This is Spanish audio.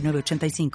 906985.